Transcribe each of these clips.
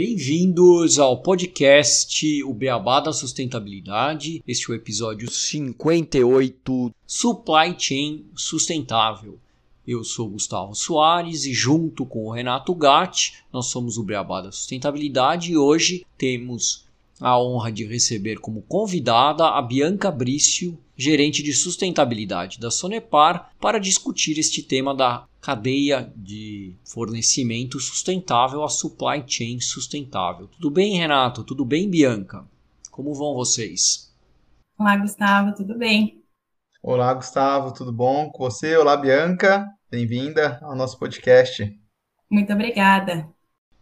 Bem-vindos ao podcast O Beabá da Sustentabilidade. Este é o episódio 58 Supply Chain Sustentável. Eu sou Gustavo Soares e junto com o Renato Gatti, nós somos o Beabá da Sustentabilidade e hoje temos a honra de receber como convidada a Bianca Brício, gerente de sustentabilidade da Sonepar, para discutir este tema da cadeia de fornecimento sustentável, a supply chain sustentável. Tudo bem, Renato? Tudo bem, Bianca? Como vão vocês? Olá, Gustavo, tudo bem? Olá, Gustavo, tudo bom com você? Olá, Bianca, bem-vinda ao nosso podcast. Muito obrigada.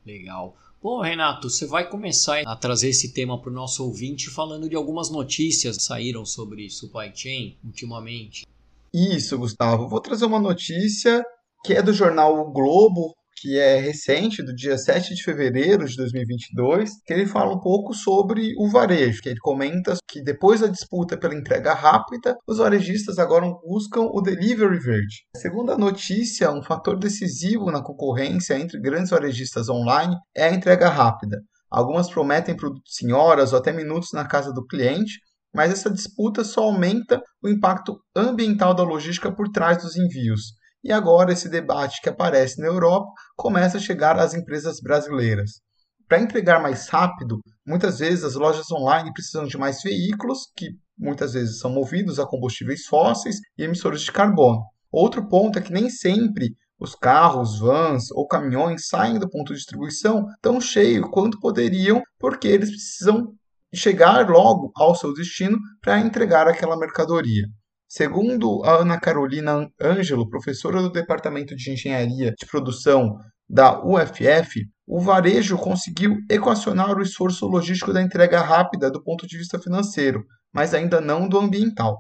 Legal. Bom, Renato, você vai começar a trazer esse tema para o nosso ouvinte falando de algumas notícias que saíram sobre supply chain ultimamente. Isso, Gustavo. Vou trazer uma notícia que é do jornal o Globo, que é recente, do dia 7 de fevereiro de 2022, que ele fala um pouco sobre o varejo, que ele comenta que depois da disputa pela entrega rápida, os varejistas agora buscam o delivery verde. Segundo a notícia, um fator decisivo na concorrência entre grandes varejistas online é a entrega rápida. Algumas prometem produtos em horas ou até minutos na casa do cliente, mas essa disputa só aumenta o impacto ambiental da logística por trás dos envios. E agora esse debate que aparece na Europa começa a chegar às empresas brasileiras. Para entregar mais rápido, muitas vezes as lojas online precisam de mais veículos, que muitas vezes são movidos a combustíveis fósseis e emissores de carbono. Outro ponto é que nem sempre os carros, vans ou caminhões saem do ponto de distribuição tão cheio quanto poderiam, porque eles precisam chegar logo ao seu destino para entregar aquela mercadoria. Segundo a Ana Carolina Ângelo, professora do Departamento de Engenharia de Produção da UFF, o varejo conseguiu equacionar o esforço logístico da entrega rápida do ponto de vista financeiro, mas ainda não do ambiental.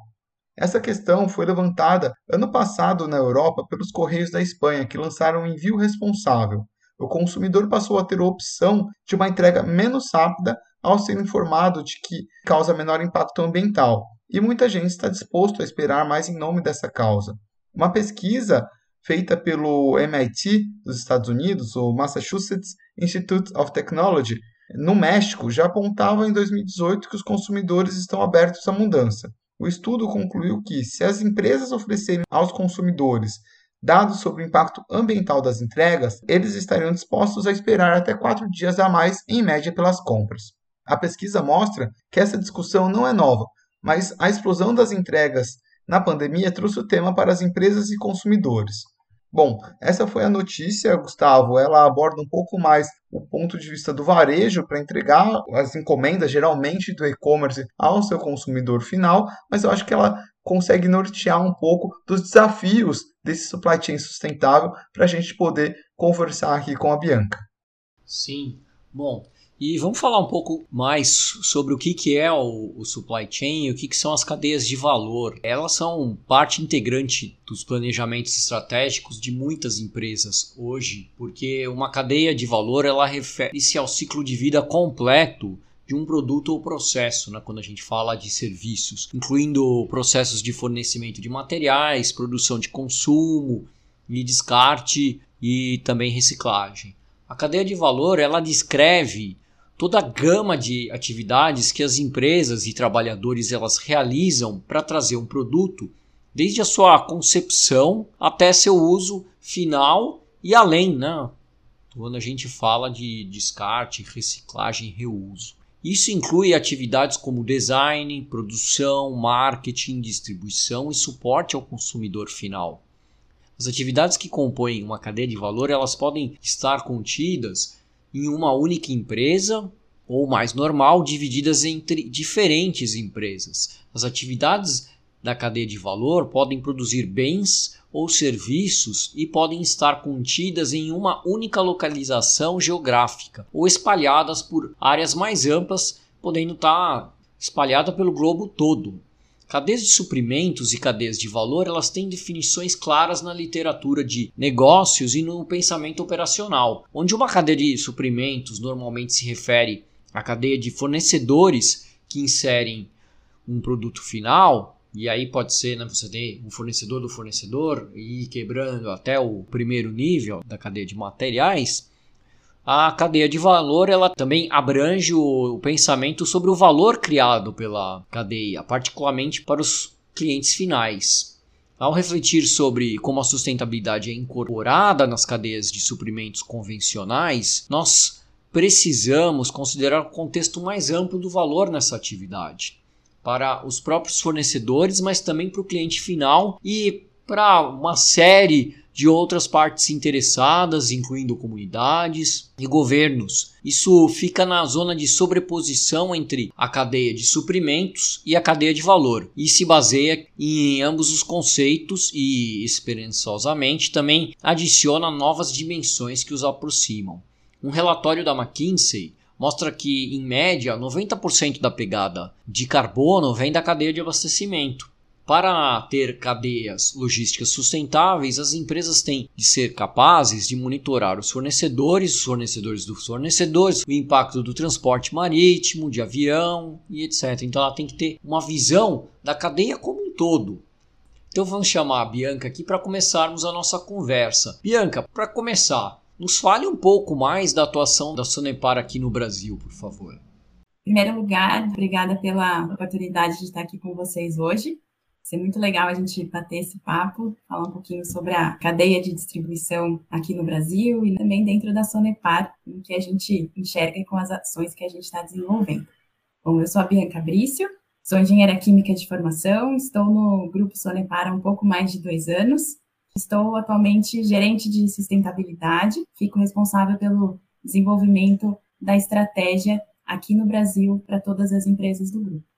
Essa questão foi levantada ano passado na Europa pelos Correios da Espanha, que lançaram um envio responsável. O consumidor passou a ter a opção de uma entrega menos rápida ao ser informado de que causa menor impacto ambiental, e muita gente está disposto a esperar mais em nome dessa causa. Uma pesquisa feita pelo MIT dos Estados Unidos, o Massachusetts Institute of Technology, no México, já apontava em 2018 que os consumidores estão abertos à mudança. O estudo concluiu que, se as empresas oferecerem aos consumidores dados sobre o impacto ambiental das entregas, eles estariam dispostos a esperar até quatro dias a mais, em média, pelas compras. A pesquisa mostra que essa discussão não é nova, mas a explosão das entregas na pandemia trouxe o tema para as empresas e consumidores. Bom, essa foi a notícia, Gustavo. Ela aborda um pouco mais o ponto de vista do varejo para entregar as encomendas, geralmente do e-commerce, ao seu consumidor final, mas eu acho que ela consegue nortear um pouco dos desafios desse supply chain sustentável para a gente poder conversar aqui com a Bianca. Sim. Bom, e vamos falar um pouco mais sobre o que, que é o, o supply chain e o que, que são as cadeias de valor. Elas são parte integrante dos planejamentos estratégicos de muitas empresas hoje, porque uma cadeia de valor ela refere-se ao ciclo de vida completo de um produto ou processo, né, quando a gente fala de serviços, incluindo processos de fornecimento de materiais, produção de consumo e descarte e também reciclagem. A cadeia de valor ela descreve toda a gama de atividades que as empresas e trabalhadores elas realizam para trazer um produto, desde a sua concepção até seu uso final e além, né? Quando a gente fala de descarte, reciclagem, reuso. Isso inclui atividades como design, produção, marketing, distribuição e suporte ao consumidor final. As atividades que compõem uma cadeia de valor, elas podem estar contidas em uma única empresa ou mais normal, divididas entre diferentes empresas. As atividades da cadeia de valor podem produzir bens ou serviços e podem estar contidas em uma única localização geográfica ou espalhadas por áreas mais amplas, podendo estar espalhada pelo globo todo. Cadeias de suprimentos e cadeias de valor, elas têm definições claras na literatura de negócios e no pensamento operacional, onde uma cadeia de suprimentos normalmente se refere à cadeia de fornecedores que inserem um produto final, e aí pode ser, né, você tem um fornecedor do fornecedor e ir quebrando até o primeiro nível da cadeia de materiais. A cadeia de valor ela também abrange o, pensamento sobre o valor criado pela cadeia, particularmente para os clientes finais. Ao refletir sobre como a sustentabilidade é incorporada nas cadeias de suprimentos convencionais, nós precisamos considerar o contexto mais amplo do valor nessa atividade para os próprios fornecedores, mas também para o cliente final e para uma série de outras partes interessadas, incluindo comunidades e governos. Isso fica na zona de sobreposição entre a cadeia de suprimentos e a cadeia de valor e se baseia em ambos os conceitos e, esperançosamente, também adiciona novas dimensões que os aproximam. Um relatório da McKinsey mostra que, em média, 90% da pegada de carbono vem da cadeia de abastecimento. Para ter cadeias logísticas sustentáveis, as empresas têm de ser capazes de monitorar os fornecedores, os fornecedores dos fornecedores, o impacto do transporte marítimo, de avião e etc. Então ela tem que ter uma visão da cadeia como um todo. Então vamos chamar a Bianca aqui para começarmos a nossa conversa. Bianca, para começar, nos fale um pouco mais da atuação da Sonepar aqui no Brasil, por favor. Em primeiro lugar, obrigada pela oportunidade de estar aqui com vocês hoje. Ser muito legal a gente bater esse papo, falar um pouquinho sobre a cadeia de distribuição aqui no Brasil e também dentro da Sonepar, o que a gente enxerga com as ações que a gente está desenvolvendo. Bom, eu sou a Bianca Brício, sou engenheira química de formação, estou no grupo Sonepar há um pouco mais de dois anos Estou atualmente gerente de sustentabilidade, fico responsável pelo desenvolvimento da estratégia aqui no Brasil para todas as empresas do grupo.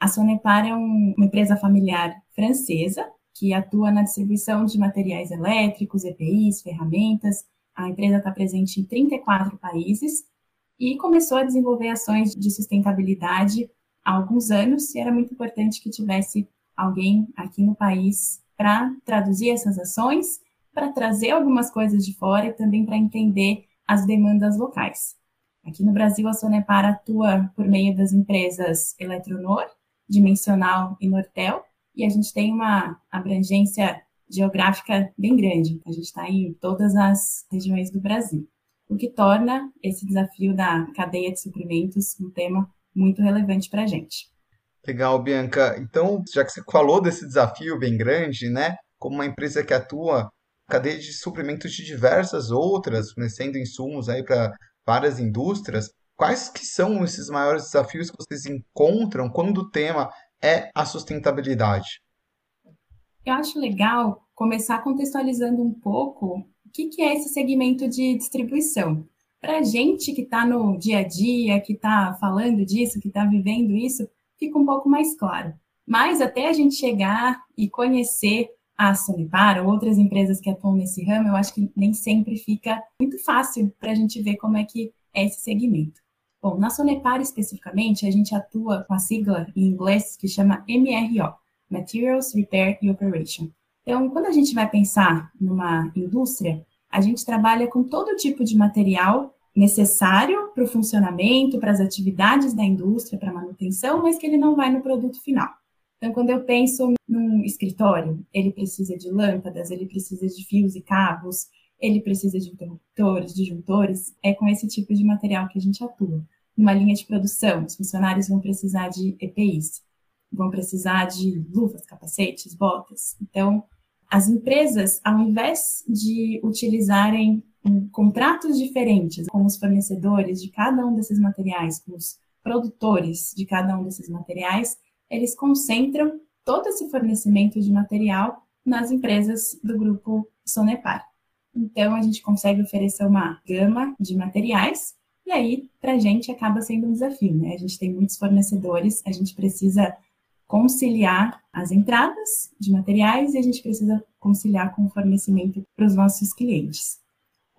A Sonepar é um, uma empresa familiar francesa que atua na distribuição de materiais elétricos, EPIs, ferramentas. A empresa está presente em 34 países e começou a desenvolver ações de sustentabilidade há alguns anos e era muito importante que tivesse alguém aqui no país para traduzir essas ações, para trazer algumas coisas de fora e também para entender as demandas locais. Aqui no Brasil, a Sonepar atua por meio das empresas Eletronor, Dimensional e Nortel, e a gente tem uma abrangência geográfica bem grande. A gente está em todas as regiões do Brasil, o que torna esse desafio da cadeia de suprimentos um tema muito relevante para a gente. Legal, Bianca. Então, já que você falou desse desafio bem grande, né? Como uma empresa que atua cadeia de suprimentos de diversas outras, fornecendo insumos aí para várias indústrias, quais que são esses maiores desafios que vocês encontram quando o tema é a sustentabilidade? Eu acho legal começar contextualizando um pouco o que, que é esse segmento de distribuição. Para a gente que está no dia a dia, que está falando disso, que está vivendo isso, fica um pouco mais claro. Mas até a gente chegar e conhecer a Sonipar ou outras empresas que atuam nesse ramo, eu acho que nem sempre fica muito fácil para a gente ver como é que é esse segmento. Bom, na Sonepar especificamente, a gente atua com a sigla em inglês que chama MRO, Materials Repair and Operation. Então, quando a gente vai pensar numa indústria, a gente trabalha com todo tipo de material necessário para o funcionamento, para as atividades da indústria, para a manutenção, mas que ele não vai no produto final. Então, quando eu penso num escritório, ele precisa de lâmpadas, ele precisa de fios e cabos, ele precisa de interruptores, disjuntores, é com esse tipo de material que a gente atua. Numa linha de produção, os funcionários vão precisar de EPIs, vão precisar de luvas, capacetes, botas. Então, as empresas, ao invés de utilizarem contratos diferentes com os fornecedores de cada um desses materiais, com os produtores de cada um desses materiais, eles concentram todo esse fornecimento de material nas empresas do grupo Sonepar. Então, a gente consegue oferecer uma gama de materiais e aí, para a gente, acaba sendo um desafio, né? A gente tem muitos fornecedores, a gente precisa conciliar as entradas de materiais e a gente precisa conciliar com o fornecimento para os nossos clientes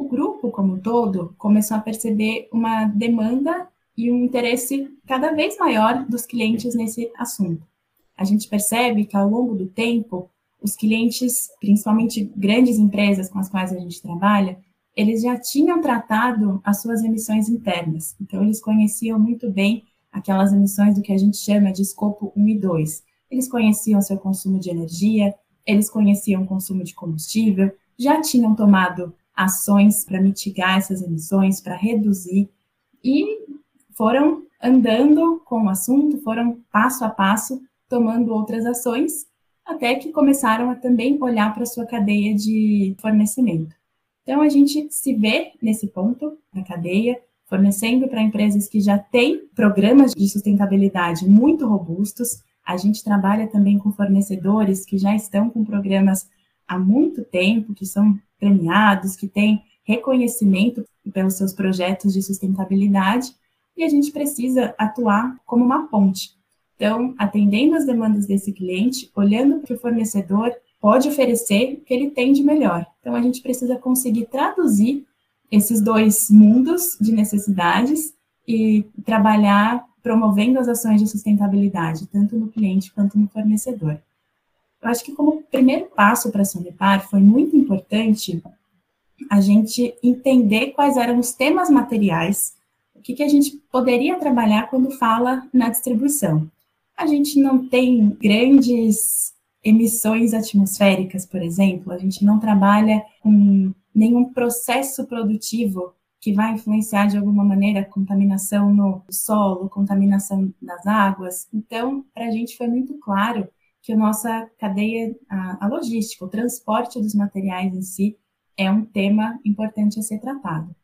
o grupo como um todo começou a perceber uma demanda e um interesse cada vez maior dos clientes nesse assunto. a gente percebe que ao longo do tempo, os clientes, principalmente grandes empresas com as quais a gente trabalha, eles já tinham tratado as suas emissões internas. Então, eles conheciam muito bem aquelas emissões do que a gente chama de escopo 1 e 2. Eles conheciam seu consumo de energia, eles conheciam o consumo de combustível, já tinham tomado ações para mitigar essas emissões, para reduzir, e foram andando com o assunto, foram passo a passo tomando outras ações, até que começaram a também olhar para sua cadeia de fornecimento. Então, a gente se vê nesse ponto da cadeia, fornecendo para empresas que já têm programas de sustentabilidade muito robustos. A gente trabalha também com fornecedores que já estão com programas há muito tempo, que são premiados, que têm reconhecimento pelos seus projetos de sustentabilidade, e a gente precisa atuar como uma ponte. Então, atendendo as demandas desse cliente, olhando para o fornecedor pode oferecer o que ele tem de melhor. Então, a gente precisa conseguir traduzir esses dois mundos de necessidades e trabalhar promovendo as ações de sustentabilidade, tanto no cliente quanto no fornecedor. Eu acho que como primeiro passo para a Sonepar foi muito importante a gente entender quais eram os temas materiais, o que, que a gente poderia trabalhar quando fala na distribuição. A gente não tem grandes emissões atmosféricas, por exemplo, a gente não trabalha com nenhum processo produtivo que vai influenciar de alguma maneira a contaminação no solo, contaminação das águas. Então, para a gente foi muito claro que a nossa cadeia, a, a logística, o transporte dos materiais em si, é um tema importante a ser tratado.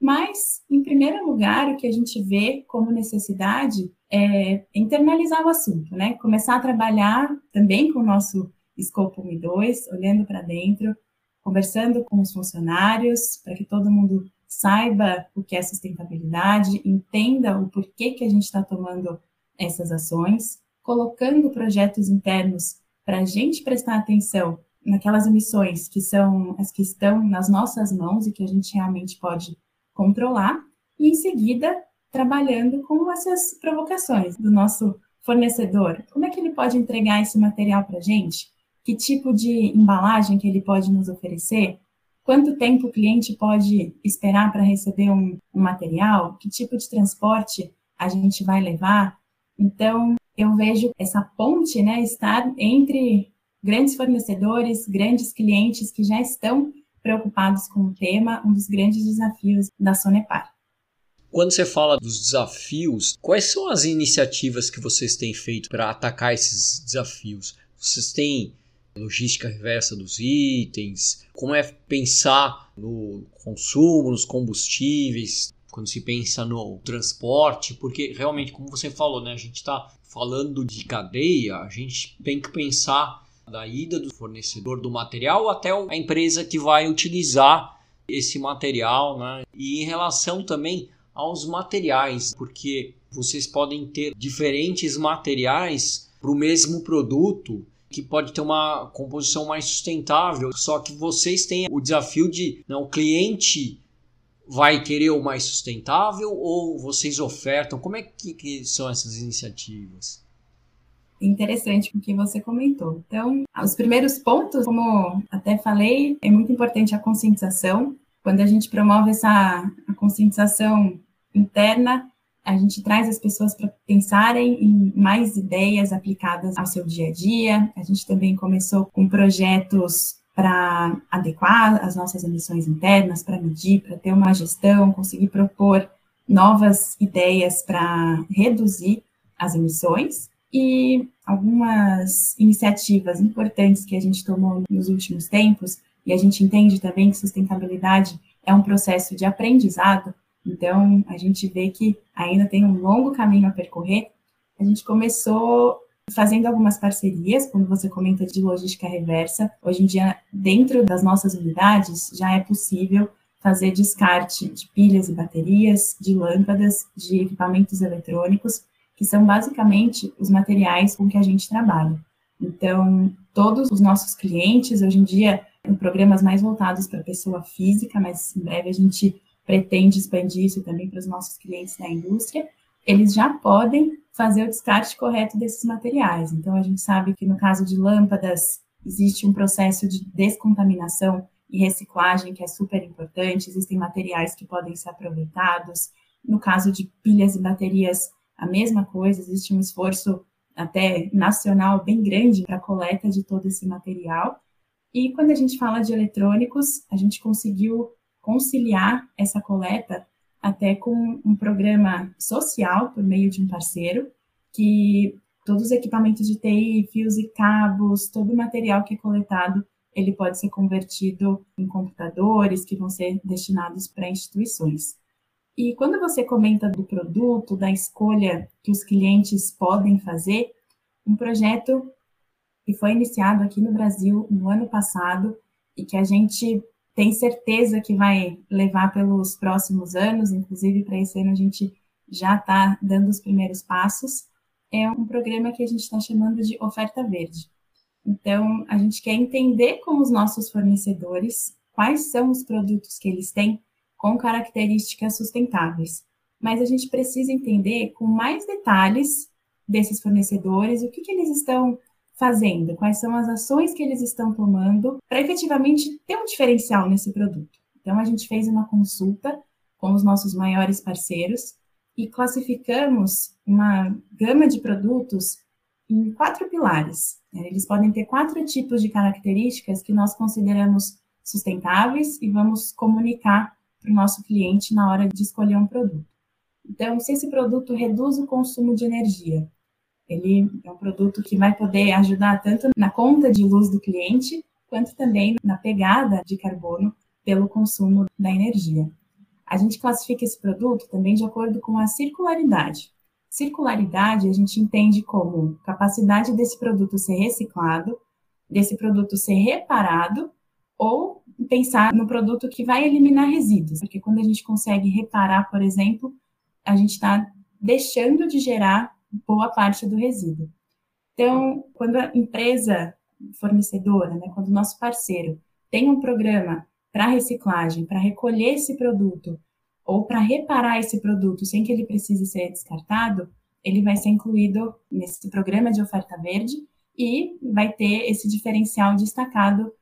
Mas, em primeiro lugar, o que a gente vê como necessidade é internalizar o assunto, né? Começar a trabalhar também com o nosso escopo 1 e 2, olhando para dentro, conversando com os funcionários, para que todo mundo saiba o que é sustentabilidade, entenda o porquê que a gente está tomando essas ações, colocando projetos internos para a gente prestar atenção naquelas emissões que são as que estão nas nossas mãos e que a gente realmente pode controlar, e em seguida trabalhando com essas provocações do nosso fornecedor. Como é que ele pode entregar esse material para a gente? Que tipo de embalagem que ele pode nos oferecer? Quanto tempo o cliente pode esperar para receber um, um material? Que tipo de transporte a gente vai levar? Então, eu vejo essa ponte né, estar entre grandes fornecedores, grandes clientes que já estão preocupados com o tema, um dos grandes desafios da Sonepar. Quando você fala dos desafios, quais são as iniciativas que vocês têm feito para atacar esses desafios? Vocês têm logística reversa dos itens? Como é pensar no consumo, nos combustíveis, quando se pensa no transporte? Porque realmente, como você falou, né, a gente está falando de cadeia, a gente tem que pensar da ida do fornecedor do material até a empresa que vai utilizar esse material, né? E em relação também aos materiais, porque vocês podem ter diferentes materiais para o mesmo produto que pode ter uma composição mais sustentável, só que vocês têm o desafio de não, o cliente vai querer o mais sustentável ou vocês ofertam? Como é que, que são essas iniciativas? Interessante o que você comentou. Então, os primeiros pontos, como até falei, é muito importante a conscientização. Quando a gente promove essa conscientização interna, a gente traz as pessoas para pensarem em mais ideias aplicadas ao seu dia a dia. A gente também começou com projetos para adequar as nossas emissões internas, para medir, para ter uma gestão, conseguir propor novas ideias para reduzir as emissões e algumas iniciativas importantes que a gente tomou nos últimos tempos, e a gente entende também que sustentabilidade é um processo de aprendizado, então a gente vê que ainda tem um longo caminho a percorrer. A gente começou fazendo algumas parcerias, quando você comenta de logística reversa. Hoje em dia, dentro das nossas unidades, já é possível fazer descarte de pilhas e baterias, de lâmpadas, de equipamentos eletrônicos, que são basicamente os materiais com que a gente trabalha. Então, todos os nossos clientes, hoje em dia, em programas mais voltados para pessoa física, mas em breve a gente pretende expandir isso também para os nossos clientes da indústria, eles já podem fazer o descarte correto desses materiais. Então, a gente sabe que no caso de lâmpadas, existe um processo de descontaminação e reciclagem que é super importante, existem materiais que podem ser aproveitados. No caso de pilhas e baterias, a mesma coisa, existe um esforço até nacional bem grande para a coleta de todo esse material. E quando a gente fala de eletrônicos, a gente conseguiu conciliar essa coleta até com um programa social por meio de um parceiro, que todos os equipamentos de TI, fios e cabos, todo o material que é coletado, ele pode ser convertido em computadores que vão ser destinados para instituições. E quando você comenta do produto, da escolha que os clientes podem fazer, um projeto que foi iniciado aqui no Brasil no ano passado e que a gente tem certeza que vai levar pelos próximos anos, inclusive para esse ano a gente já está dando os primeiros passos, é um programa que a gente está chamando de oferta verde. Então, a gente quer entender com os nossos fornecedores quais são os produtos que eles têm com características sustentáveis. Mas a gente precisa entender com mais detalhes desses fornecedores o que, que eles estão fazendo, quais são as ações que eles estão tomando para efetivamente ter um diferencial nesse produto. Então, a gente fez uma consulta com os nossos maiores parceiros e classificamos uma gama de produtos em quatro pilares. Eles podem ter quatro tipos de características que nós consideramos sustentáveis e vamos comunicar para o nosso cliente na hora de escolher um produto. Então, se esse produto reduz o consumo de energia, ele é um produto que vai poder ajudar tanto na conta de luz do cliente, quanto também na pegada de carbono pelo consumo da energia. A gente classifica esse produto também de acordo com a circularidade. Circularidade a gente entende como capacidade desse produto ser reciclado, desse produto ser reparado ou pensar no produto que vai eliminar resíduos, porque quando a gente consegue reparar, por exemplo, a gente está deixando de gerar boa parte do resíduo. Então, quando a empresa fornecedora, né, quando o nosso parceiro tem um programa para reciclagem, para recolher esse produto ou para reparar esse produto sem que ele precise ser descartado, ele vai ser incluído nesse programa de oferta verde e vai ter esse diferencial destacado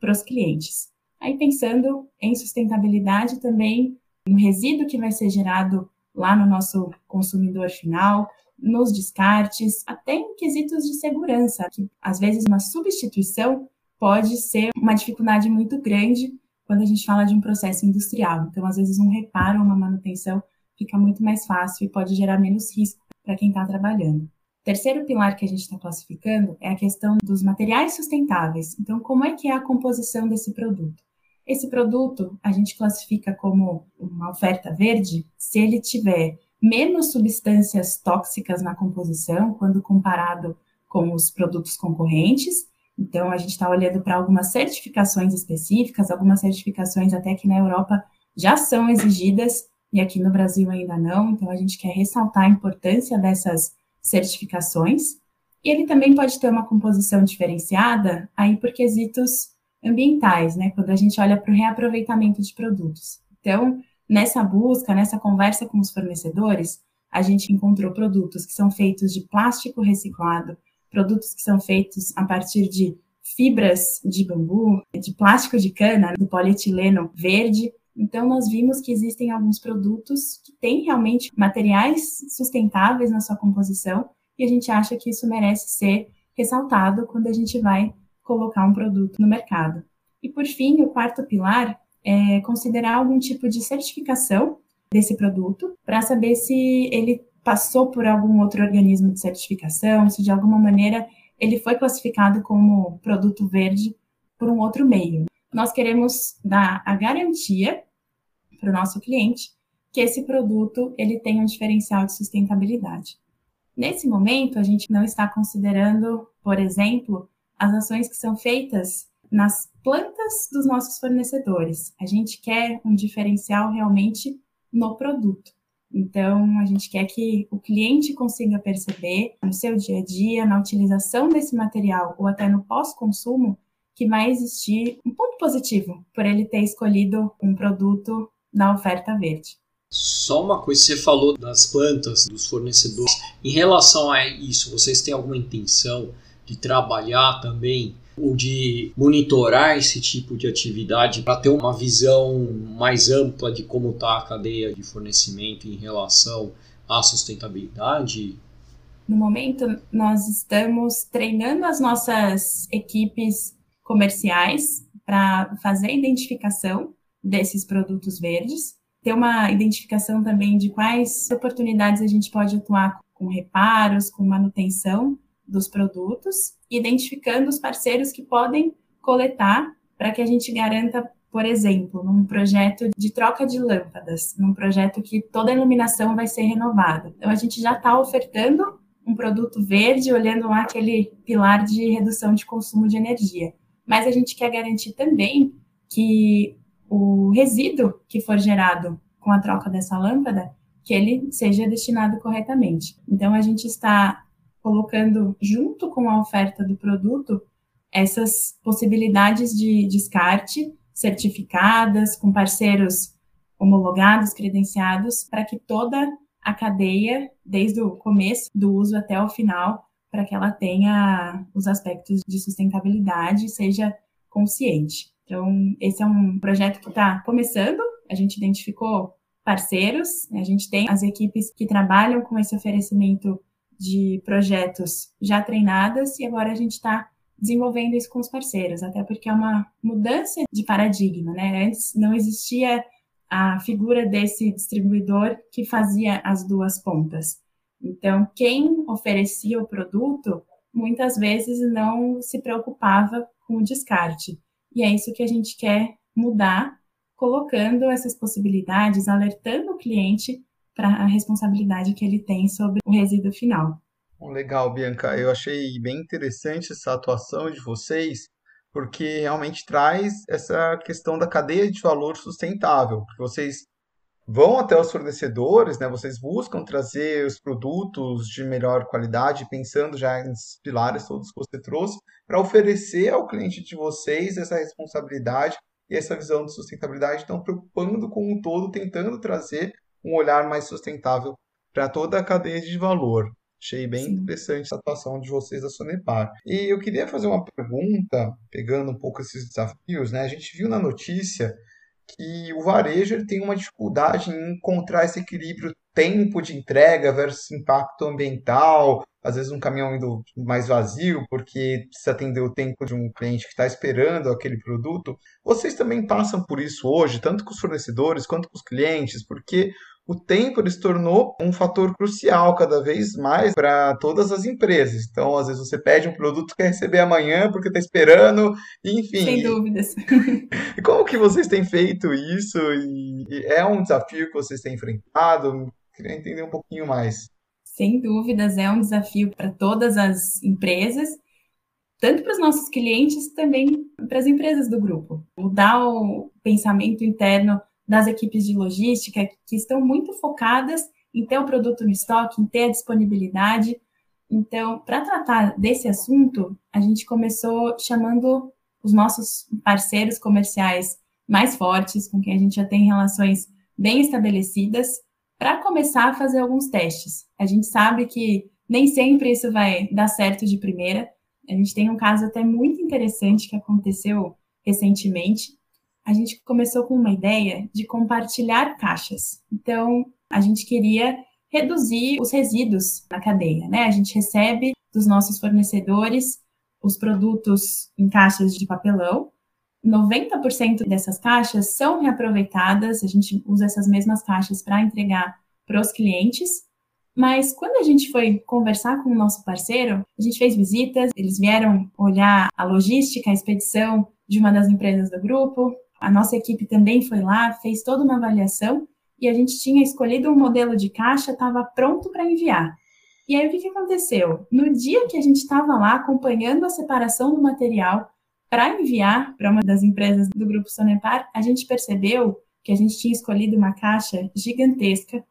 para os clientes. Aí pensando em sustentabilidade também, no resíduo que vai ser gerado lá no nosso consumidor final, nos descartes, até em quesitos de segurança, que às vezes uma substituição pode ser uma dificuldade muito grande quando a gente fala de um processo industrial. Então, às vezes, um reparo, uma manutenção fica muito mais fácil e pode gerar menos risco para quem está trabalhando. Terceiro pilar que a gente está classificando é a questão dos materiais sustentáveis. Então, como é que é a composição desse produto? Esse produto a gente classifica como uma oferta verde se ele tiver menos substâncias tóxicas na composição quando comparado com os produtos concorrentes. Então, a gente está olhando para algumas certificações específicas, algumas certificações até que na Europa já são exigidas e aqui no Brasil ainda não. Então, a gente quer ressaltar a importância dessas certificações. E ele também pode ter uma composição diferenciada aí por quesitos ambientais, né? Quando a gente olha para o reaproveitamento de produtos. Então, nessa busca, nessa conversa com os fornecedores, a gente encontrou produtos que são feitos de plástico reciclado, produtos que são feitos a partir de fibras de bambu, de plástico de cana, do polietileno verde. Então, nós vimos que existem alguns produtos que têm realmente materiais sustentáveis na sua composição e a gente acha que isso merece ser ressaltado quando a gente vai colocar um produto no mercado. E, por fim, o quarto pilar é considerar algum tipo de certificação desse produto para saber se ele passou por algum outro organismo de certificação, se de alguma maneira ele foi classificado como produto verde por um outro meio nós queremos dar a garantia para o nosso cliente que esse produto ele tem um diferencial de sustentabilidade. Nesse momento, a gente não está considerando, por exemplo, as ações que são feitas nas plantas dos nossos fornecedores. A gente quer um diferencial realmente no produto. Então, a gente quer que o cliente consiga perceber no seu dia a dia, na utilização desse material ou até no pós-consumo, que vai existir um ponto positivo por ele ter escolhido um produto na oferta verde. Só uma coisa, você falou das plantas, dos fornecedores. Em relação a isso, vocês têm alguma intenção de trabalhar também ou de monitorar esse tipo de atividade para ter uma visão mais ampla de como está a cadeia de fornecimento em relação à sustentabilidade? No momento, nós estamos treinando as nossas equipes comerciais para fazer a identificação desses produtos verdes, ter uma identificação também de quais oportunidades a gente pode atuar com reparos, com manutenção dos produtos, identificando os parceiros que podem coletar para que a gente garanta, por exemplo, num projeto de troca de lâmpadas, num projeto que toda a iluminação vai ser renovada. Então a gente já está ofertando um produto verde, olhando lá aquele pilar de redução de consumo de energia. Mas a gente quer garantir também que o resíduo que for gerado com a troca dessa lâmpada, que ele seja destinado corretamente. Então a gente está colocando junto com a oferta do produto essas possibilidades de descarte certificadas, com parceiros homologados, credenciados, para que toda a cadeia, desde o começo do uso até o final, para que ela tenha os aspectos de sustentabilidade e seja consciente. Então, esse é um projeto que está começando, a gente identificou parceiros, a gente tem as equipes que trabalham com esse oferecimento de projetos já treinadas e agora a gente está desenvolvendo isso com os parceiros, até porque é uma mudança de paradigma, né? Antes não existia a figura desse distribuidor que fazia as duas pontas. Então, quem oferecia o produto muitas vezes não se preocupava com o descarte. E é isso que a gente quer mudar, colocando essas possibilidades, alertando o cliente para a responsabilidade que ele tem sobre o resíduo final. Legal, Bianca. Eu achei bem interessante essa atuação de vocês, porque realmente traz essa questão da cadeia de valor sustentável, porque vocês vão até os fornecedores, né? Vocês buscam trazer os produtos de melhor qualidade, pensando já nos pilares todos que você trouxe, para oferecer ao cliente de vocês essa responsabilidade e essa visão de sustentabilidade, estão preocupando com o todo, tentando trazer um olhar mais sustentável para toda a cadeia de valor. Achei bem interessante essa atuação de vocês da Sonepar. E eu queria fazer uma pergunta, pegando um pouco esses desafios, né? A gente viu na notícia que o varejo tem uma dificuldade em encontrar esse equilíbrio tempo de entrega versus impacto ambiental, às vezes um caminhão indo mais vazio porque precisa atender o tempo de um cliente que está esperando aquele produto. Vocês também passam por isso hoje, tanto com os fornecedores quanto com os clientes, porque o tempo ele se tornou um fator crucial cada vez mais para todas as empresas. Então, às vezes você pede um produto que quer receber amanhã porque está esperando, enfim. Sem dúvidas. E como que vocês têm feito isso? E é um desafio que vocês têm enfrentado? Queria entender um pouquinho mais. Sem dúvidas, é um desafio para todas as empresas, tanto para os nossos clientes, também para as empresas do grupo. Mudar o pensamento interno das equipes de logística que estão muito focadas em ter o produto no estoque, em ter a disponibilidade. Então, para tratar desse assunto, a gente começou chamando os nossos parceiros comerciais mais fortes, com quem a gente já tem relações bem estabelecidas, para começar a fazer alguns testes. A gente sabe que nem sempre isso vai dar certo de primeira. A gente tem um caso até muito interessante que aconteceu recentemente, a gente começou com uma ideia de compartilhar caixas. Então, a gente queria reduzir os resíduos na cadeia, né? A gente recebe dos nossos fornecedores os produtos em caixas de papelão. 90% dessas caixas são reaproveitadas, a gente usa essas mesmas caixas para entregar para os clientes. Mas quando a gente foi conversar com o nosso parceiro, a gente fez visitas, eles vieram olhar a logística, a expedição de uma das empresas do grupo, a nossa equipe também foi lá, fez toda uma avaliação e a gente tinha escolhido um modelo de caixa, estava pronto para enviar. E aí o que, que aconteceu? No dia que a gente estava lá acompanhando a separação do material para enviar para uma das empresas do grupo Sonepar, a gente percebeu que a gente tinha escolhido uma caixa gigantesca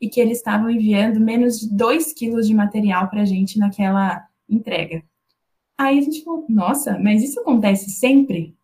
e que eles estavam enviando menos de 2 quilos de material para a gente naquela entrega. Aí a gente falou, nossa, mas isso acontece sempre?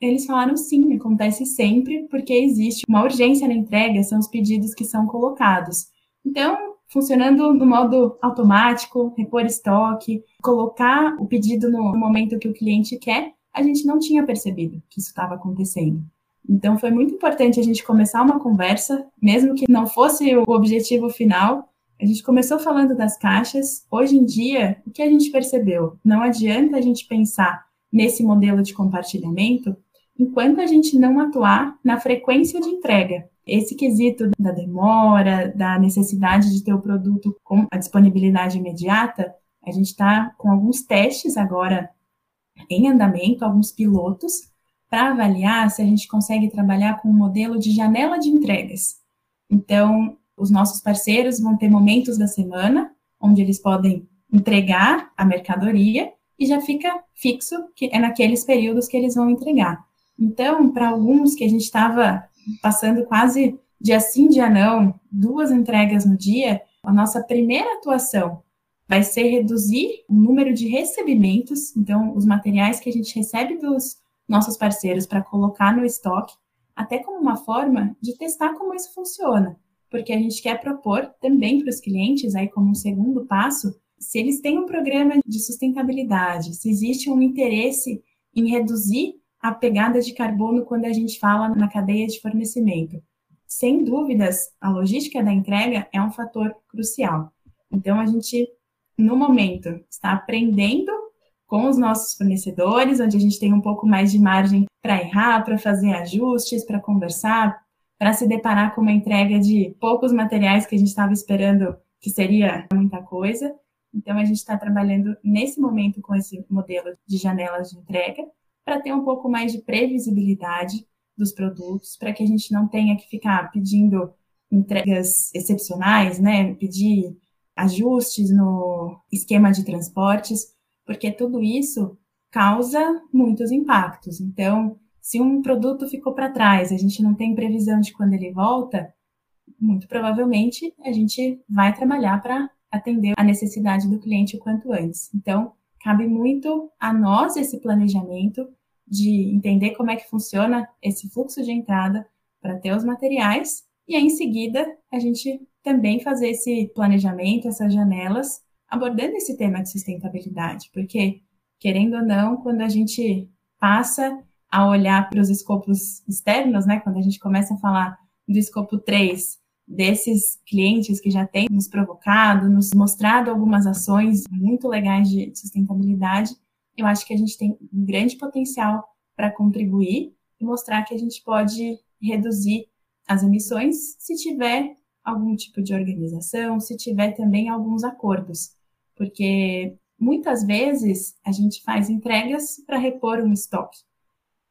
Eles falaram sim, acontece sempre, porque existe uma urgência na entrega, são os pedidos que são colocados. Então, funcionando no modo automático, repor estoque, colocar o pedido no momento que o cliente quer, a gente não tinha percebido que isso estava acontecendo. Então, foi muito importante a gente começar uma conversa, mesmo que não fosse o objetivo final. A gente começou falando das caixas. Hoje em dia, o que a gente percebeu? Não adianta a gente pensar nesse modelo de compartilhamento enquanto a gente não atuar na frequência de entrega. Esse quesito da demora, da necessidade de ter o produto com a disponibilidade imediata, a gente está com alguns testes agora em andamento, alguns pilotos, para avaliar se a gente consegue trabalhar com um modelo de janela de entregas. Então, os nossos parceiros vão ter momentos da semana onde eles podem entregar a mercadoria e já fica fixo que é naqueles períodos que eles vão entregar. Então, para alguns que a gente estava passando quase dia sim, dia não, duas entregas no dia, a nossa primeira atuação vai ser reduzir o número de recebimentos, então, os materiais que a gente recebe dos nossos parceiros para colocar no estoque, até como uma forma de testar como isso funciona, porque a gente quer propor também para os clientes, aí como um segundo passo, se eles têm um programa de sustentabilidade, se existe um interesse em reduzir a pegada de carbono quando a gente fala na cadeia de fornecimento. Sem dúvidas, a logística da entrega é um fator crucial. Então, a gente, no momento, está aprendendo com os nossos fornecedores, onde a gente tem um pouco mais de margem para errar, para fazer ajustes, para conversar, para se deparar com uma entrega de poucos materiais que a gente estava esperando que seria muita coisa. Então, a gente está trabalhando nesse momento com esse modelo de janelas de entrega para ter um pouco mais de previsibilidade dos produtos, para que a gente não tenha que ficar pedindo entregas excepcionais, né? Pedir ajustes no esquema de transportes, porque tudo isso causa muitos impactos. Então, se um produto ficou para trás, a gente não tem previsão de quando ele volta, muito provavelmente a gente vai trabalhar para atender a necessidade do cliente o quanto antes. Então, cabe muito a nós esse planejamento de entender como é que funciona esse fluxo de entrada para ter os materiais e aí, em seguida a gente também fazer esse planejamento, essas janelas, abordando esse tema de sustentabilidade, porque querendo ou não, quando a gente passa a olhar para os escopos externos, né, quando a gente começa a falar do escopo 3, desses clientes que já têm nos provocado, nos mostrado algumas ações muito legais de sustentabilidade, eu acho que a gente tem um grande potencial para contribuir e mostrar que a gente pode reduzir as emissões se tiver algum tipo de organização, se tiver também alguns acordos, porque muitas vezes a gente faz entregas para repor um estoque.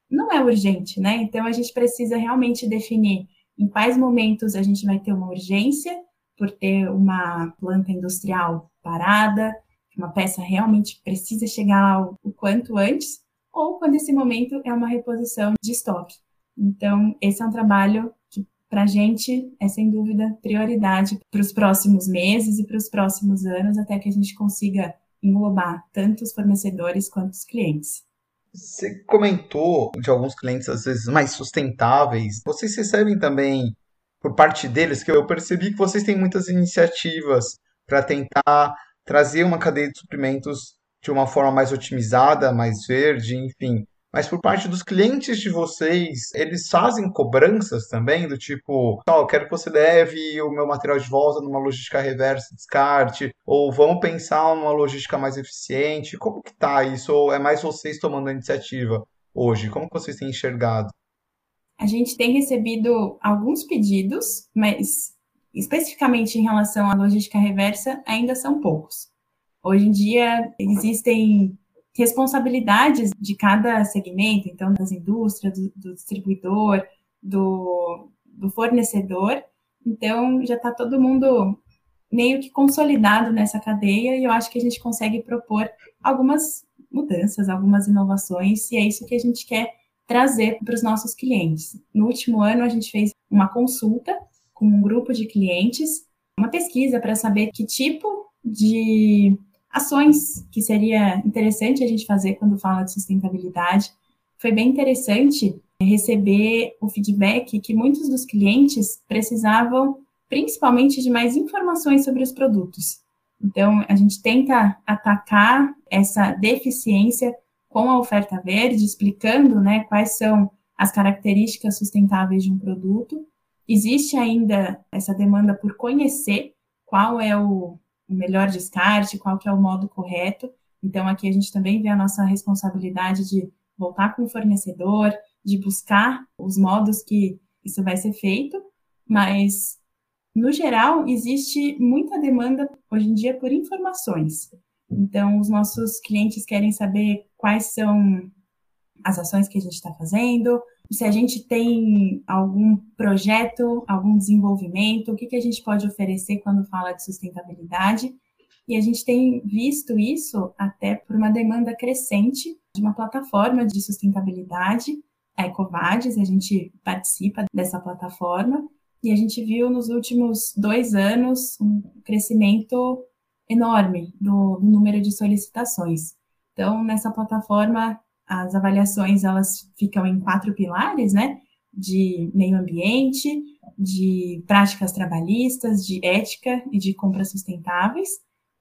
Não é urgente, né? Então a gente precisa realmente definir em quais momentos a gente vai ter uma urgência por ter uma planta industrial parada, uma peça realmente precisa chegar o quanto antes, ou quando esse momento é uma reposição de estoque. Então, esse é um trabalho que, para a gente, é sem dúvida prioridade para os próximos meses e para os próximos anos, até que a gente consiga englobar tanto os fornecedores quanto os clientes. Você comentou de alguns clientes, às vezes, mais sustentáveis. Vocês recebem também, por parte deles, que eu percebi que vocês têm muitas iniciativas para tentar trazer uma cadeia de suprimentos de uma forma mais otimizada, mais verde, enfim. Mas por parte dos clientes de vocês, eles fazem cobranças também, do tipo, oh, eu quero que você leve o meu material de volta numa logística reversa, descarte, ou vamos pensar numa logística mais eficiente. Como que tá isso? Ou é mais vocês tomando a iniciativa hoje? Como que vocês têm enxergado? A gente tem recebido alguns pedidos, mas especificamente em relação à logística reversa, ainda são poucos. Hoje em dia, existem responsabilidades de cada segmento, então, das indústrias, do, do distribuidor, do, do, fornecedor. Então, já está todo mundo meio que consolidado nessa cadeia e eu acho que a gente consegue propor algumas mudanças, algumas inovações, e é isso que a gente quer trazer para os nossos clientes. No último ano, a gente fez uma consulta com um grupo de clientes, uma pesquisa para saber que tipo de ações que seria interessante a gente fazer quando fala de sustentabilidade. foi bem interessante receber o feedback que muitos dos clientes precisavam principalmente de mais informações sobre os produtos. Então, a gente tenta atacar essa deficiência com a oferta verde, explicando né, quais são as características sustentáveis de um produto. Existe ainda essa demanda por conhecer qual é o melhor descarte, qual que é o modo correto. Então, aqui a gente também vê a nossa responsabilidade de voltar com o fornecedor, de buscar os modos que isso vai ser feito, mas no geral, existe muita demanda hoje em dia por informações. Então, os nossos clientes querem saber quais são as ações que a gente está fazendo, se a gente tem algum projeto, algum desenvolvimento, o que, que a gente pode oferecer quando fala de sustentabilidade. E a gente tem visto isso até por uma demanda crescente de uma plataforma de sustentabilidade, a Ecovades, a gente participa dessa plataforma, e a gente viu nos últimos dois anos um crescimento enorme do, do número de solicitações. Então, nessa plataforma, as avaliações elas ficam em quatro pilares, né? De meio ambiente, de práticas trabalhistas, de ética e de compras sustentáveis.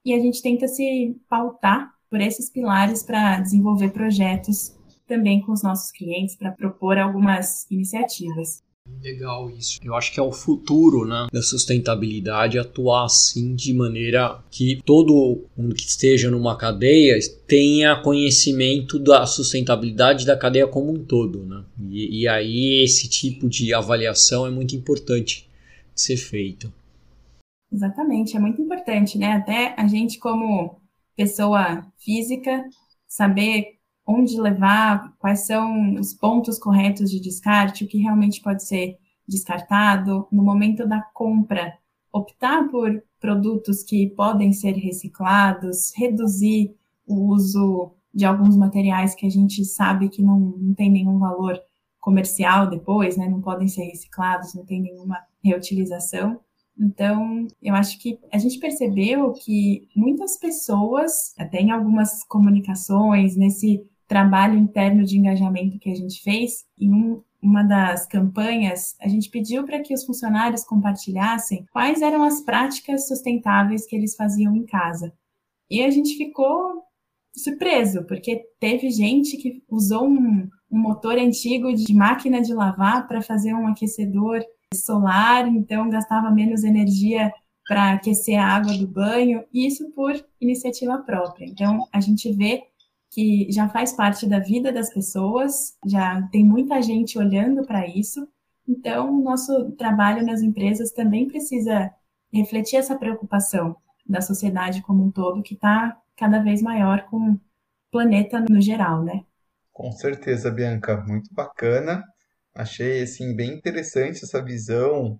E a gente tenta se pautar por esses pilares para desenvolver projetos também com os nossos clientes, para propor algumas iniciativas. Legal isso. Eu acho que é o futuro né, da sustentabilidade atuar assim de maneira que todo mundo que esteja numa cadeia tenha conhecimento da sustentabilidade da cadeia como um todo. Né? E, e aí esse tipo de avaliação é muito importante de ser feito. Exatamente, é muito importante, né? Até a gente como pessoa física saber onde levar, quais são os pontos corretos de descarte, o que realmente pode ser descartado, no momento da compra, optar por produtos que podem ser reciclados, reduzir o uso de alguns materiais que a gente sabe que não, não tem nenhum valor comercial depois, né? Não podem ser reciclados, não tem nenhuma reutilização. Então, eu acho que a gente percebeu que muitas pessoas, até em algumas comunicações, nesse trabalho interno de engajamento que a gente fez, em um, uma das campanhas, a gente pediu para que os funcionários compartilhassem quais eram as práticas sustentáveis que eles faziam em casa. E a gente ficou surpreso, porque teve gente que usou um, um motor antigo de máquina de lavar para fazer um aquecedor solar, então gastava menos energia para aquecer a água do banho, e isso por iniciativa própria. Então, a gente vê que já faz parte da vida das pessoas, já tem muita gente olhando para isso. Então, nosso trabalho nas empresas também precisa refletir essa preocupação da sociedade como um todo, que está cada vez maior com o planeta no geral, né? Com certeza, Bianca, muito bacana. Achei assim bem interessante essa visão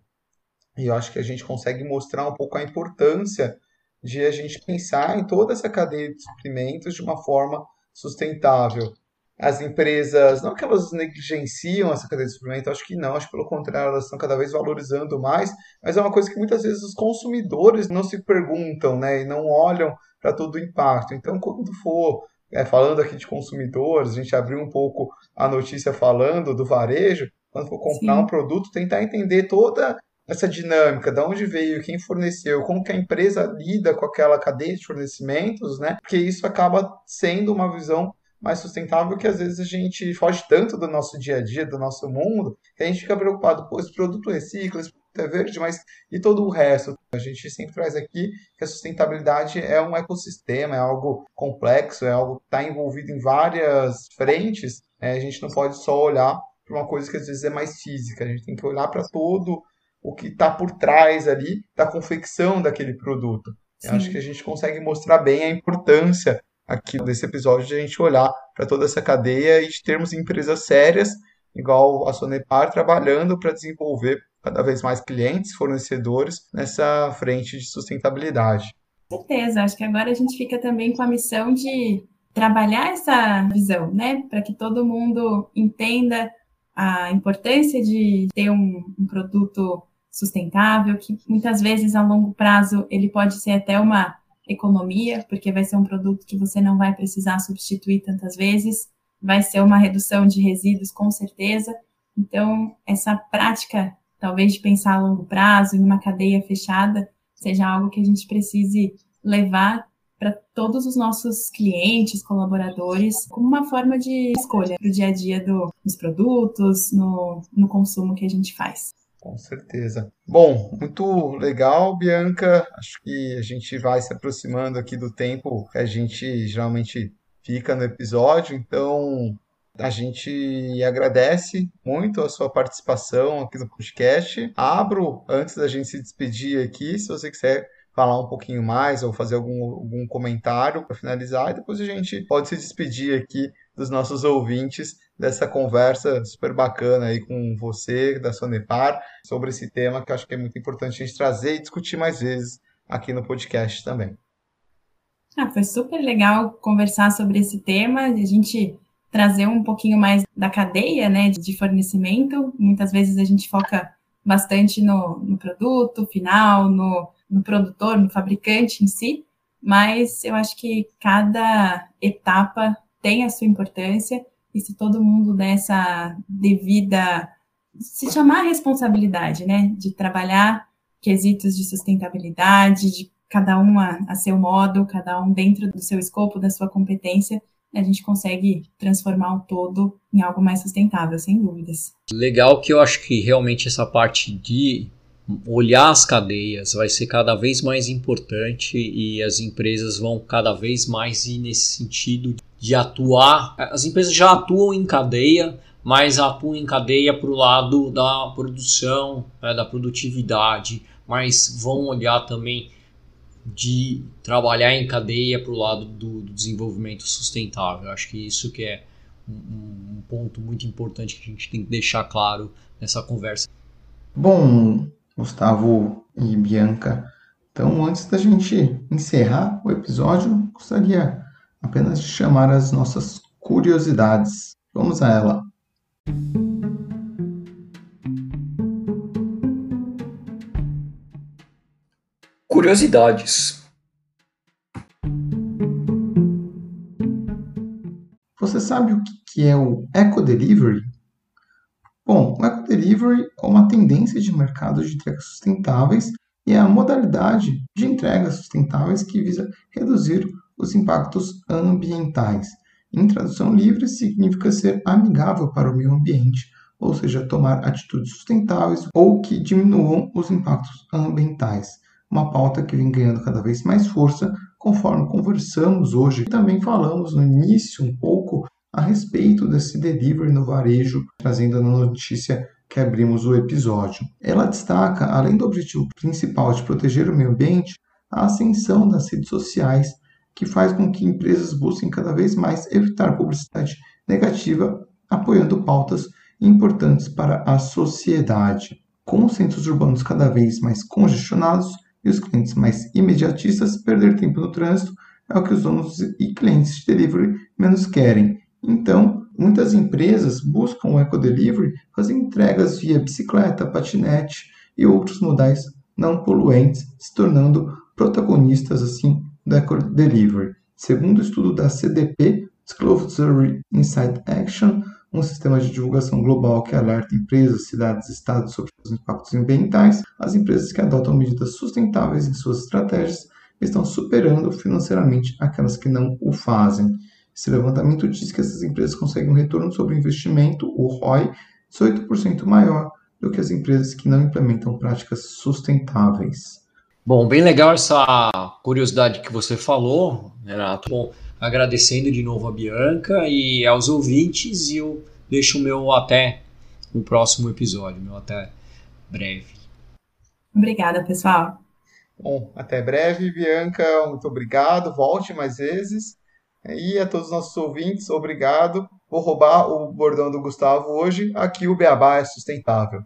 e eu acho que a gente consegue mostrar um pouco a importância de a gente pensar em toda essa cadeia de suprimentos de uma forma sustentável. As empresas, não que elas negligenciam essa cadeia de suprimento, acho que não, acho que pelo contrário, elas estão cada vez valorizando mais, mas é uma coisa que muitas vezes os consumidores não se perguntam, né, e não olham para todo o impacto. Então, quando for é, falando aqui de consumidores, a gente abriu um pouco a notícia falando do varejo, quando for comprar Sim. um produto, tentar entender toda essa dinâmica, de onde veio, quem forneceu, como que a empresa lida com aquela cadeia de fornecimentos, né? Porque isso acaba sendo uma visão mais sustentável que às vezes a gente foge tanto do nosso dia a dia, do nosso mundo, que a gente fica preocupado, pô, esse produto recicla, esse produto é verde, mas e todo o resto? A gente sempre traz aqui que a sustentabilidade é um ecossistema, é algo complexo, é algo que está envolvido em várias frentes, né? a gente não pode só olhar para uma coisa que às vezes é mais física, a gente tem que olhar para todo o que está por trás ali da confecção daquele produto. Acho que a gente consegue mostrar bem a importância aqui desse episódio de a gente olhar para toda essa cadeia e de termos empresas sérias, igual a Sonepar, trabalhando para desenvolver cada vez mais clientes, fornecedores nessa frente de sustentabilidade. Com certeza, acho que agora a gente fica também com a missão de trabalhar essa visão, né, para que todo mundo entenda a importância de ter um, um produto sustentável, que muitas vezes a longo prazo ele pode ser até uma economia, porque vai ser um produto que você não vai precisar substituir tantas vezes, vai ser uma redução de resíduos, com certeza. Então, essa prática, talvez de pensar a longo prazo, em uma cadeia fechada, seja algo que a gente precise levar para todos os nossos clientes, colaboradores, como uma forma de escolha para o dia a dia do, dos produtos, no, no consumo que a gente faz. Com certeza. Bom, muito legal, Bianca. Acho que a gente vai se aproximando aqui do tempo que a gente geralmente fica no episódio, então a gente agradece muito a sua participação aqui no podcast. Abro, antes da gente se despedir aqui, se você quiser falar um pouquinho mais ou fazer algum, algum comentário para finalizar, e depois a gente pode se despedir aqui dos nossos ouvintes dessa conversa super bacana aí com você, da Sonepar, sobre esse tema que acho que é muito importante a gente trazer e discutir mais vezes aqui no podcast também. Ah, foi super legal conversar sobre esse tema, a gente trazer um pouquinho mais da cadeia né, de fornecimento. Muitas vezes a gente foca bastante no, no produto final, no, no produtor, no fabricante em si, mas eu acho que cada etapa tem a sua importância e se todo mundo dessa devida se chamar responsabilidade, né, de trabalhar quesitos de sustentabilidade, de cada um a, a seu modo, cada um dentro do seu escopo, da sua competência, a gente consegue transformar o todo em algo mais sustentável, sem dúvidas. Legal que eu acho que realmente essa parte de olhar as cadeias vai ser cada vez mais importante e as empresas vão cada vez mais ir nesse sentido de atuar. As empresas já atuam em cadeia, mas atuam em cadeia para o lado da produção, né, da produtividade, mas vão olhar também de trabalhar em cadeia para o lado do, do, desenvolvimento sustentável. Acho que isso que é um, um ponto muito importante que a gente tem que deixar claro nessa conversa. Bom, Gustavo e Bianca. Então, antes da gente encerrar o episódio, gostaria apenas de chamar as nossas curiosidades. Vamos a ela. Curiosidades. Você sabe o que é o Eco Delivery? Bom, o eco-delivery é uma tendência de mercado de entregas sustentáveis e é a modalidade de entregas sustentáveis que visa reduzir os impactos ambientais. Em tradução livre, significa ser amigável para o meio ambiente, ou seja, tomar atitudes sustentáveis ou que diminuam os impactos ambientais. Uma pauta que vem ganhando cada vez mais força conforme conversamos hoje. Também falamos no início um pouco a respeito desse delivery no varejo, trazendo a notícia que abrimos o episódio. Ela destaca, além do objetivo principal de proteger o meio ambiente, a ascensão das redes sociais, que faz com que empresas busquem cada vez mais evitar publicidade negativa, apoiando pautas importantes para a sociedade. Com os centros urbanos cada vez mais congestionados e os clientes mais imediatistas, perder tempo no trânsito é o que os donos e clientes de delivery menos querem então, muitas empresas buscam o eco-delivery fazendo entregas via bicicleta, patinete e outros modais não poluentes, se tornando protagonistas assim do eco-delivery. Segundo o estudo da CDP, Disclosure Inside Action, um sistema de divulgação global que alerta empresas, cidades e estados sobre os impactos ambientais, as empresas que adotam medidas sustentáveis em suas estratégias estão superando financeiramente aquelas que não o fazem. Esse levantamento diz que essas empresas conseguem um retorno sobre o investimento, o ROI, 18% maior do que as empresas que não implementam práticas sustentáveis. Bom, bem legal essa curiosidade que você falou, Renato. Bom, agradecendo de novo a Bianca e aos ouvintes, e eu deixo o meu até o próximo episódio, meu até breve. Obrigada, pessoal. Bom, até breve, Bianca. Muito obrigado. Volte mais vezes. E a todos os nossos ouvintes, obrigado. Vou roubar o bordão do Gustavo hoje. Aqui o Beabá é sustentável.